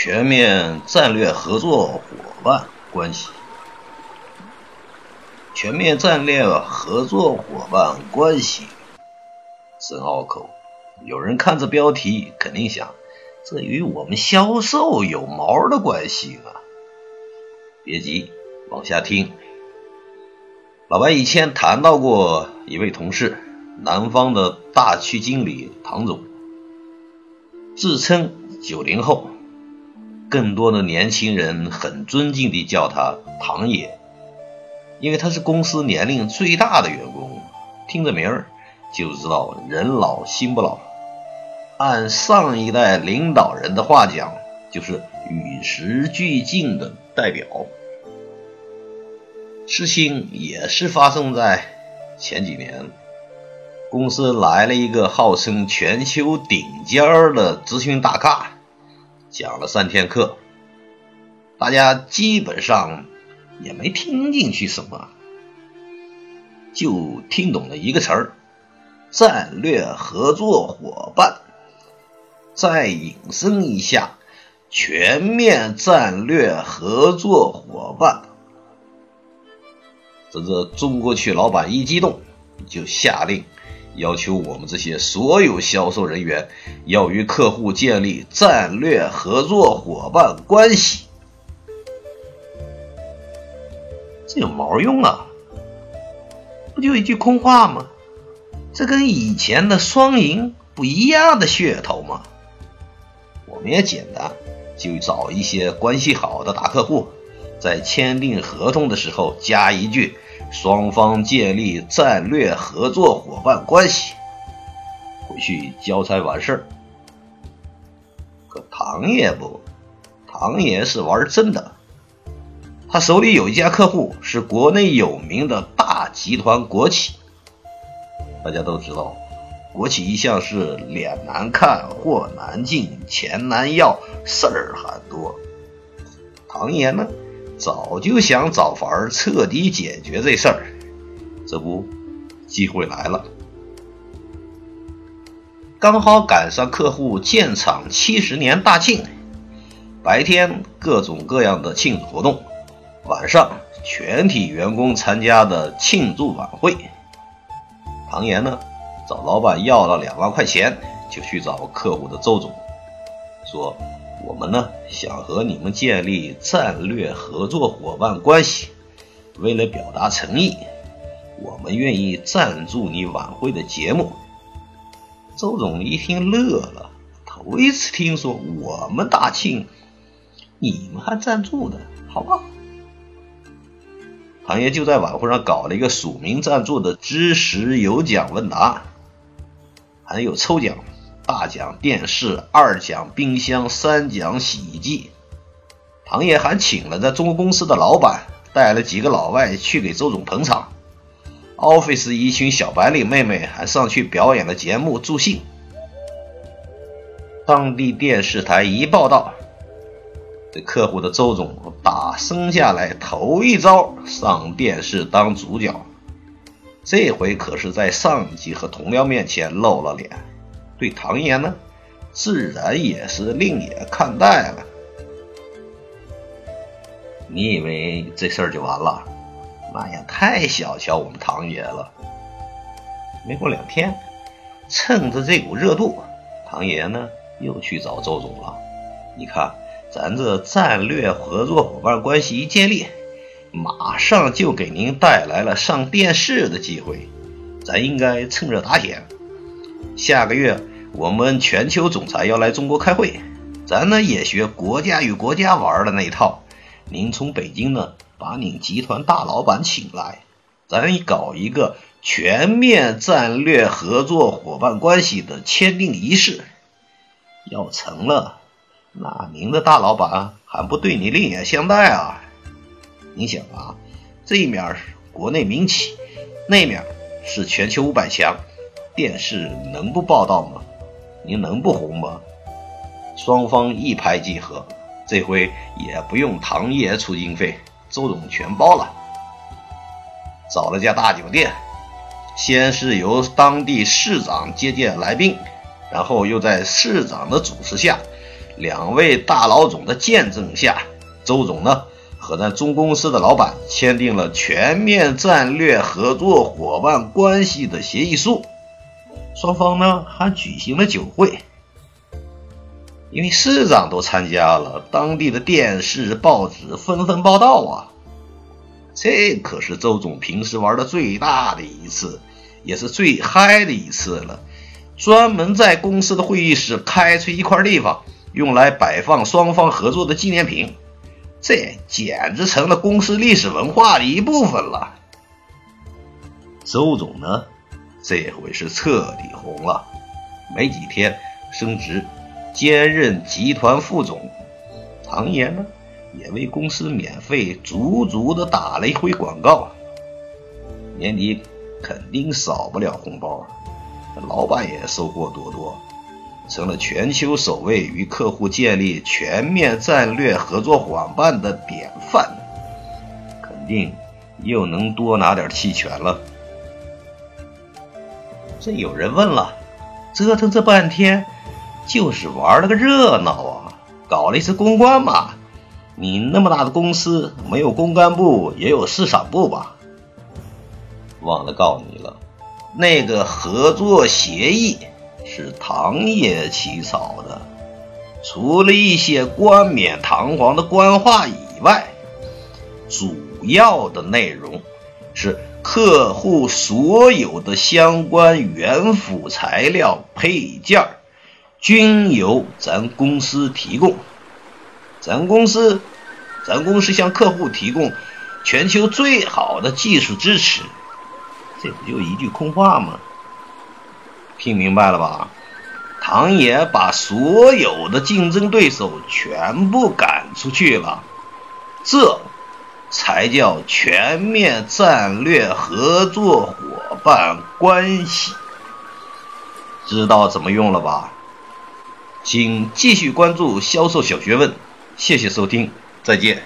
全面战略合作伙伴关系。全面战略合作伙伴关系，深拗口。有人看这标题，肯定想，这与我们销售有毛的关系啊！别急，往下听。老白以前谈到过一位同事，南方的大区经理唐总，自称九零后，更多的年轻人很尊敬地叫他唐爷。因为他是公司年龄最大的员工，听这名儿就知道人老心不老。按上一代领导人的话讲，就是与时俱进的代表。事情也是发生在前几年，公司来了一个号称全球顶尖儿的咨询大咖，讲了三天课，大家基本上。也没听进去什么，就听懂了一个词儿：战略合作伙伴。再引申一下，全面战略合作伙伴。这这中国区老板一激动，就下令要求我们这些所有销售人员要与客户建立战略合作伙伴关系。这有毛用啊？不就一句空话吗？这跟以前的双赢不一样的噱头吗？我们也简单，就找一些关系好的大客户，在签订合同的时候加一句“双方建立战略合作伙伴关系”，回去交差完事儿。可唐爷不，唐爷是玩真的。他手里有一家客户是国内有名的大集团国企，大家都知道，国企一向是脸难看、货难进、钱难要、事儿很多。唐爷呢，早就想找法儿彻底解决这事儿，这不，机会来了，刚好赶上客户建厂七十年大庆，白天各种各样的庆祝活动。晚上，全体员工参加的庆祝晚会。唐岩呢，找老板要了两万块钱，就去找客户的周总，说：“我们呢，想和你们建立战略合作伙伴关系，为了表达诚意，我们愿意赞助你晚会的节目。”周总一听乐了，头一次听说我们大庆，你们还赞助的，好吧？唐爷就在晚会上搞了一个署名赞助的知识有奖问答，还有抽奖，大奖电视，二奖冰箱，三奖洗衣机。唐爷还请了在中国公司的老板，带了几个老外去给周总捧场。Office 一群小白领妹妹还上去表演了节目助兴。当地电视台一报道。这客户的周总打生下来头一遭上电视当主角，这回可是在上级和同僚面前露了脸，对唐爷呢，自然也是另眼看待了。你以为这事儿就完了？那也太小瞧我们唐爷了。没过两天，趁着这股热度，唐爷呢又去找周总了。你看。咱这战略合作伙伴关系一建立，马上就给您带来了上电视的机会。咱应该趁热打铁。下个月我们全球总裁要来中国开会，咱呢也学国家与国家玩的那一套。您从北京呢把您集团大老板请来，咱搞一个全面战略合作伙伴关系的签订仪式。要成了。那您的大老板还不对你另眼相待啊？你想啊，这一面是国内民企，那面是全球五百强，电视能不报道吗？您能不红吗？双方一拍即合，这回也不用唐爷出经费，周总全包了。找了家大酒店，先是由当地市长接见来宾，然后又在市长的主持下。两位大老总的见证下，周总呢和咱中公司的老板签订了全面战略合作伙伴关系的协议书。双方呢还举行了酒会，因为市长都参加了，当地的电视、报纸纷纷报道啊。这可是周总平时玩的最大的一次，也是最嗨的一次了。专门在公司的会议室开出一块地方，用来摆放双方合作的纪念品，这简直成了公司历史文化的一部分了。周总呢，这回是彻底红了，没几天升职，兼任集团副总。唐岩呢，也为公司免费足足的打了一回广告，年底肯定少不了红包。老板也收获多多，成了全球首位与客户建立全面战略合作伙伴的典范，肯定又能多拿点期权了。这有人问了，折腾这半天，就是玩了个热闹啊，搞了一次公关嘛？你那么大的公司，没有公关部也有市场部吧？忘了告诉你了。那个合作协议是唐爷起草的，除了一些冠冕堂皇的官话以外，主要的内容是客户所有的相关原辅材料配件均由咱公司提供，咱公司，咱公司向客户提供全球最好的技术支持。这不就一句空话吗？听明白了吧？唐爷把所有的竞争对手全部赶出去了，这才叫全面战略合作伙伴关系。知道怎么用了吧？请继续关注销售小学问，谢谢收听，再见。